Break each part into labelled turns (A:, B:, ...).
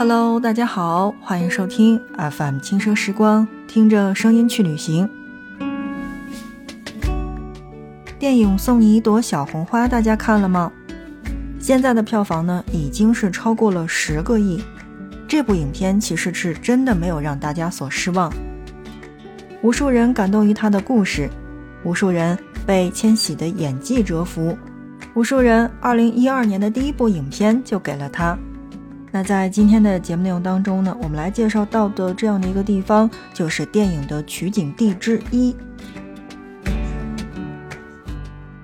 A: Hello，大家好，欢迎收听 FM 轻奢时光，听着声音去旅行。电影《送你一朵小红花》，大家看了吗？现在的票房呢，已经是超过了十个亿。这部影片其实是真的没有让大家所失望，无数人感动于他的故事，无数人被千玺的演技折服，无数人二零一二年的第一部影片就给了他。那在今天的节目内容当中呢，我们来介绍到的这样的一个地方，就是电影的取景地之一。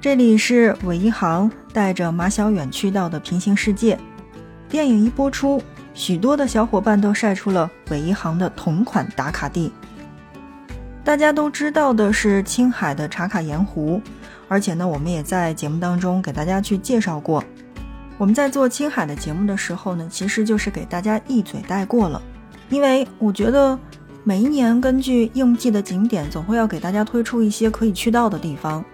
A: 这里是韦一航带着马小远去到的平行世界。电影一播出。许多的小伙伴都晒出了韦一航的同款打卡地。大家都知道的是青海的茶卡盐湖，而且呢，我们也在节目当中给大家去介绍过。我们在做青海的节目的时候呢，其实就是给大家一嘴带过了，因为我觉得每一年根据应季的景点，总会要给大家推出一些可以去到的地方。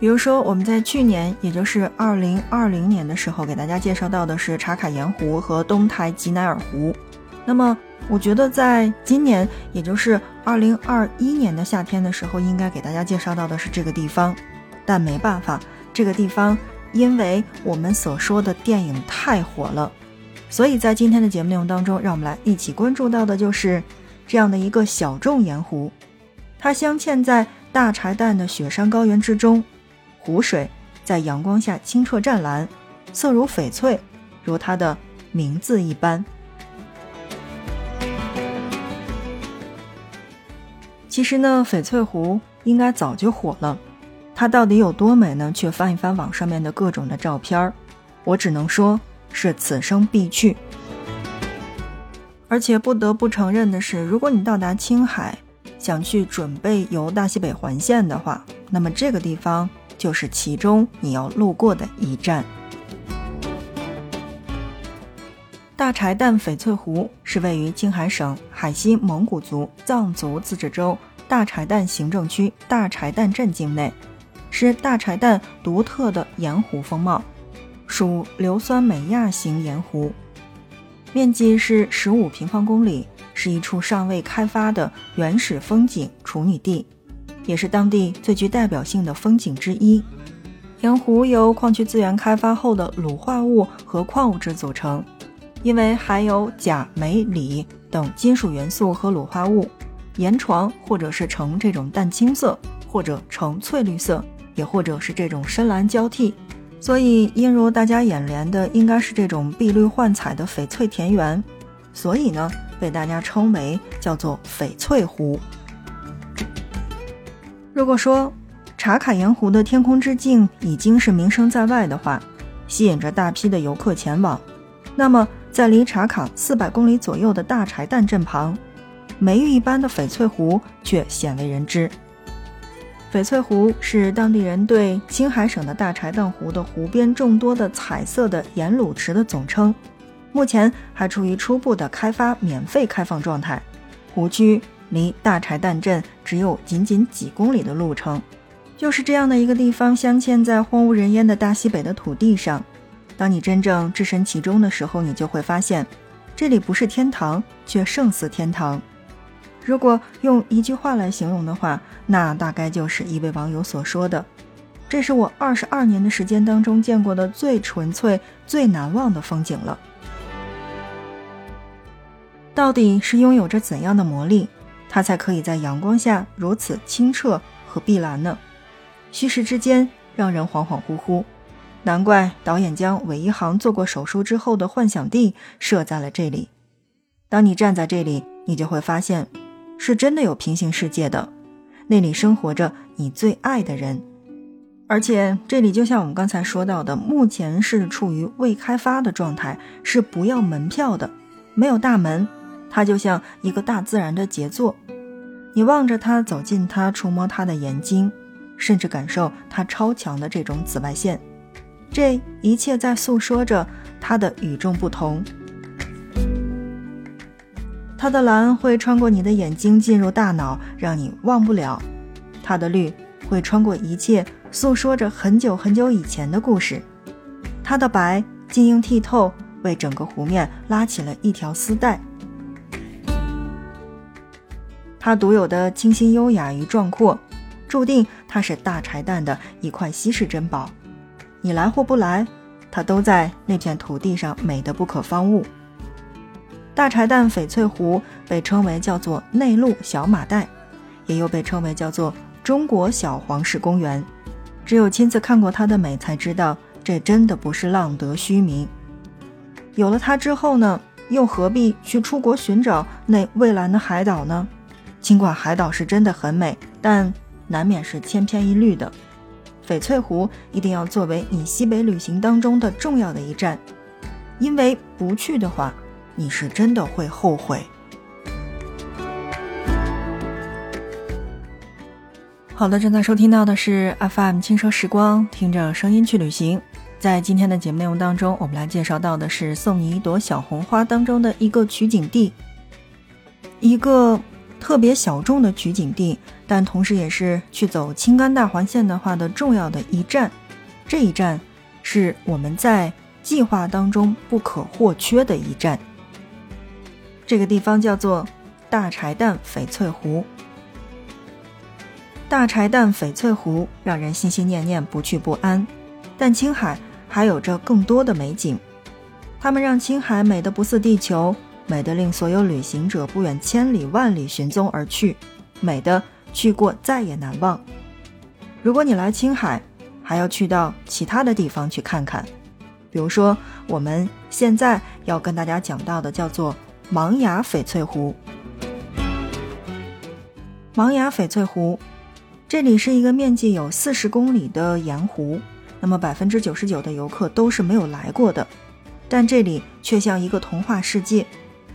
A: 比如说，我们在去年，也就是二零二零年的时候，给大家介绍到的是茶卡盐湖和东台吉乃尔湖。那么，我觉得在今年，也就是二零二一年的夏天的时候，应该给大家介绍到的是这个地方。但没办法，这个地方因为我们所说的电影太火了，所以在今天的节目内容当中，让我们来一起关注到的就是这样的一个小众盐湖，它镶嵌在大柴旦的雪山高原之中。湖水在阳光下清澈湛蓝，色如翡翠，如它的名字一般。其实呢，翡翠湖应该早就火了，它到底有多美呢？去翻一翻网上面的各种的照片儿，我只能说是此生必去。而且不得不承认的是，如果你到达青海，想去准备游大西北环线的话，那么这个地方。就是其中你要路过的一站。大柴旦翡翠湖是位于青海省海西蒙古族藏族自治州大柴旦行政区大柴旦镇境内，是大柴旦独特的盐湖风貌，属硫酸美亚型盐湖，面积是十五平方公里，是一处尚未开发的原始风景处女地。也是当地最具代表性的风景之一。盐湖由矿区资源开发后的卤化物和矿物质组成，因为含有钾、镁、锂等金属元素和卤化物，盐床或者是呈这种淡青色，或者呈翠绿色，也或者是这种深蓝交替，所以映入大家眼帘的应该是这种碧绿幻彩的翡翠田园，所以呢，被大家称为叫做翡翠湖。如果说茶卡盐湖的天空之镜已经是名声在外的话，吸引着大批的游客前往，那么在离茶卡四百公里左右的大柴旦镇旁，梅玉一般的翡翠湖却鲜为人知。翡翠湖是当地人对青海省的大柴旦湖的湖边众多的彩色的盐卤池的总称，目前还处于初步的开发免费开放状态，湖区。离大柴旦镇只有仅仅几公里的路程，就是这样的一个地方，镶嵌在荒无人烟的大西北的土地上。当你真正置身其中的时候，你就会发现，这里不是天堂，却胜似天堂。如果用一句话来形容的话，那大概就是一位网友所说的：“这是我二十二年的时间当中见过的最纯粹、最难忘的风景了。”到底是拥有着怎样的魔力？它才可以在阳光下如此清澈和碧蓝呢，虚实之间让人恍恍惚惚。难怪导演将韦一航做过手术之后的幻想地设在了这里。当你站在这里，你就会发现，是真的有平行世界的，那里生活着你最爱的人。而且这里就像我们刚才说到的，目前是处于未开发的状态，是不要门票的，没有大门。它就像一个大自然的杰作，你望着它，走近它，触摸它的眼睛，甚至感受它超强的这种紫外线，这一切在诉说着它的与众不同。它的蓝会穿过你的眼睛进入大脑，让你忘不了；它的绿会穿过一切，诉说着很久很久以前的故事；它的白晶莹剔透，为整个湖面拉起了一条丝带。它独有的清新优雅与壮阔，注定它是大柴旦的一块稀世珍宝。你来或不来，它都在那片土地上美得不可方物。大柴旦翡翠湖被称为叫做内陆小马代，也又被称为叫做中国小黄石公园。只有亲自看过它的美，才知道这真的不是浪得虚名。有了它之后呢，又何必去出国寻找那蔚蓝的海岛呢？尽管海岛是真的很美，但难免是千篇一律的。翡翠湖一定要作为你西北旅行当中的重要的一站，因为不去的话，你是真的会后悔。好的，正在收听到的是 FM 轻奢时光，听着声音去旅行。在今天的节目内容当中，我们来介绍到的是《送你一朵小红花》当中的一个取景地，一个特别小众的取景地，但同时也是去走青甘大环线的话的重要的一站。这一站是我们在计划当中不可或缺的一站。这个地方叫做大柴旦翡翠湖。大柴旦翡翠湖让人心心念念，不去不安。但青海还有着更多的美景，它们让青海美得不似地球，美得令所有旅行者不远千里万里寻踪而去，美的去过再也难忘。如果你来青海，还要去到其他的地方去看看，比如说我们现在要跟大家讲到的叫做芒崖翡翠湖。芒崖翡翠湖。这里是一个面积有四十公里的盐湖，那么百分之九十九的游客都是没有来过的，但这里却像一个童话世界，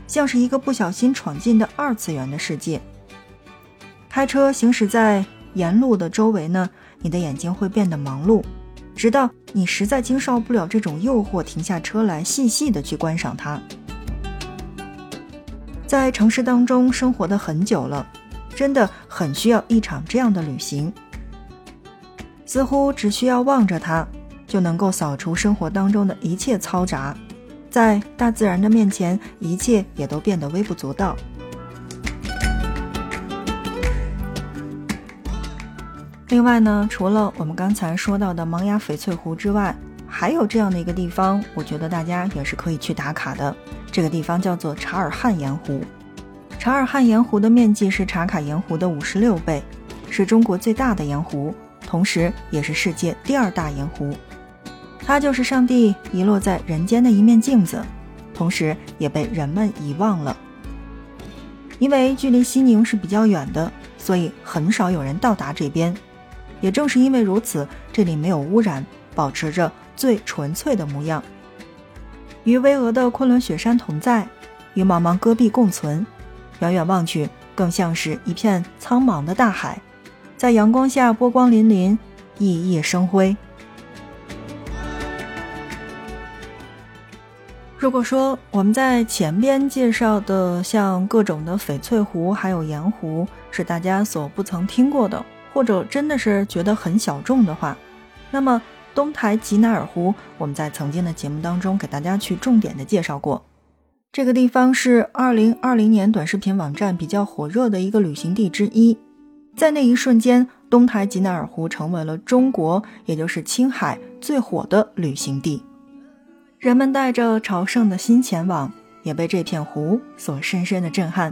A: 像是一个不小心闯进的二次元的世界。开车行驶在沿路的周围呢，你的眼睛会变得忙碌，直到你实在经受不了这种诱惑，停下车来细细的去观赏它。在城市当中生活的很久了。真的很需要一场这样的旅行，似乎只需要望着它，就能够扫除生活当中的一切嘈杂，在大自然的面前，一切也都变得微不足道。另外呢，除了我们刚才说到的芒崖翡翠湖之外，还有这样的一个地方，我觉得大家也是可以去打卡的。这个地方叫做察尔汗盐湖。察尔汗盐湖的面积是茶卡盐湖的五十六倍，是中国最大的盐湖，同时也是世界第二大盐湖。它就是上帝遗落在人间的一面镜子，同时也被人们遗忘了。因为距离西宁是比较远的，所以很少有人到达这边。也正是因为如此，这里没有污染，保持着最纯粹的模样，与巍峨的昆仑雪山同在，与茫茫戈壁共存。远远望去，更像是一片苍茫的大海，在阳光下波光粼粼，熠熠生辉。如果说我们在前边介绍的像各种的翡翠湖还有盐湖是大家所不曾听过的，或者真的是觉得很小众的话，那么东台吉乃尔湖，我们在曾经的节目当中给大家去重点的介绍过。这个地方是二零二零年短视频网站比较火热的一个旅行地之一，在那一瞬间，东台吉乃尔湖成为了中国，也就是青海最火的旅行地。人们带着朝圣的心前往，也被这片湖所深深的震撼。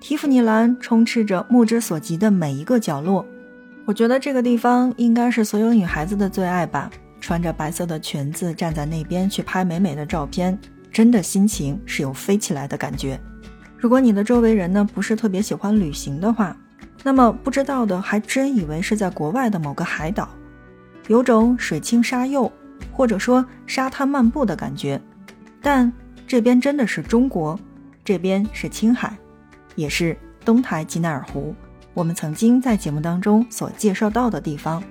A: 提芙尼蓝充斥着目之所及的每一个角落，我觉得这个地方应该是所有女孩子的最爱吧。穿着白色的裙子站在那边去拍美美的照片。真的心情是有飞起来的感觉。如果你的周围人呢不是特别喜欢旅行的话，那么不知道的还真以为是在国外的某个海岛，有种水清沙幼或者说沙滩漫步的感觉。但这边真的是中国，这边是青海，也是东台吉乃尔湖，我们曾经在节目当中所介绍到的地方。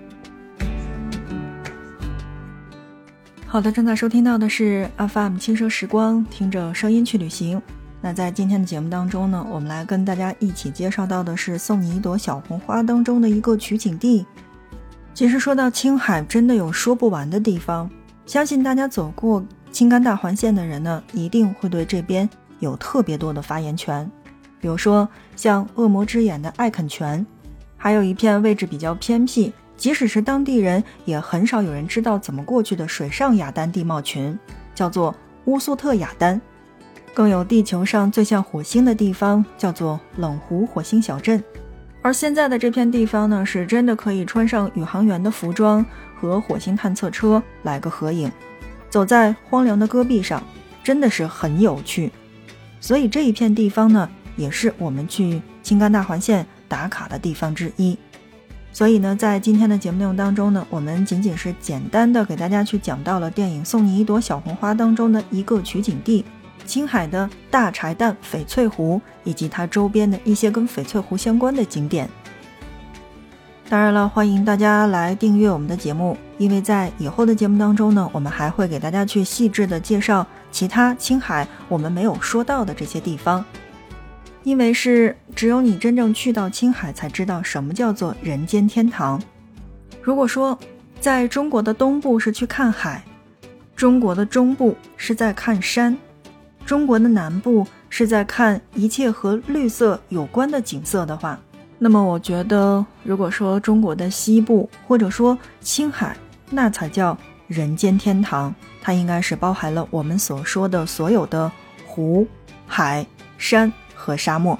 A: 好的，正在收听到的是 FM 轻奢时光，听着声音去旅行。那在今天的节目当中呢，我们来跟大家一起介绍到的是《送你一朵小红花》当中的一个取景地。其实说到青海，真的有说不完的地方。相信大家走过青甘大环线的人呢，一定会对这边有特别多的发言权。比如说，像恶魔之眼的艾肯泉，还有一片位置比较偏僻，即使是当地人也很少有人知道怎么过去的水上雅丹地貌群，叫做乌苏特雅丹。更有地球上最像火星的地方，叫做冷湖火星小镇。而现在的这片地方呢，是真的可以穿上宇航员的服装和火星探测车来个合影，走在荒凉的戈壁上，真的是很有趣。所以这一片地方呢，也是我们去青甘大环线打卡的地方之一。所以呢，在今天的节目内容当中呢，我们仅仅是简单的给大家去讲到了电影《送你一朵小红花》当中的一个取景地。青海的大柴旦翡翠湖以及它周边的一些跟翡翠湖相关的景点。当然了，欢迎大家来订阅我们的节目，因为在以后的节目当中呢，我们还会给大家去细致的介绍其他青海我们没有说到的这些地方。因为是只有你真正去到青海，才知道什么叫做人间天堂。如果说在中国的东部是去看海，中国的中部是在看山。中国的南部是在看一切和绿色有关的景色的话，那么我觉得，如果说中国的西部或者说青海，那才叫人间天堂。它应该是包含了我们所说的所有的湖、海、山和沙漠。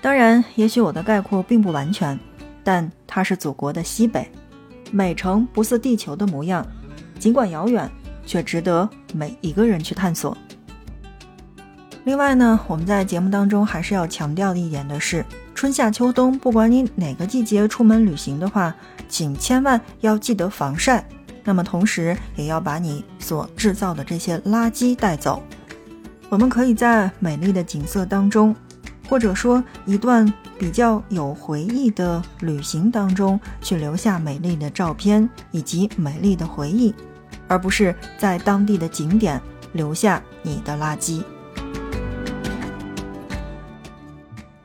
A: 当然，也许我的概括并不完全，但它是祖国的西北，美城不似地球的模样，尽管遥远，却值得每一个人去探索。另外呢，我们在节目当中还是要强调的一点的是，春夏秋冬，不管你哪个季节出门旅行的话，请千万要记得防晒。那么同时也要把你所制造的这些垃圾带走。我们可以在美丽的景色当中，或者说一段比较有回忆的旅行当中，去留下美丽的照片以及美丽的回忆，而不是在当地的景点留下你的垃圾。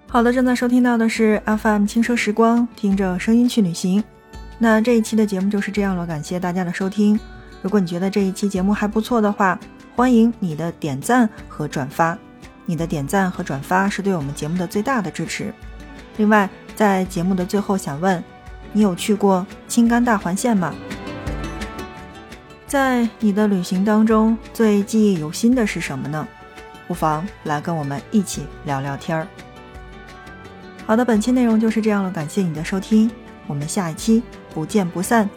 A: 好的，正在收听到的是 FM 轻奢时光，听着声音去旅行。那这一期的节目就是这样了，感谢大家的收听。如果你觉得这一期节目还不错的话，欢迎你的点赞和转发。你的点赞和转发是对我们节目的最大的支持。另外，在节目的最后，想问你有去过青甘大环线吗？在你的旅行当中，最记忆犹新的是什么呢？不妨来跟我们一起聊聊天儿。好的，本期内容就是这样了，感谢你的收听，我们下一期不见不散。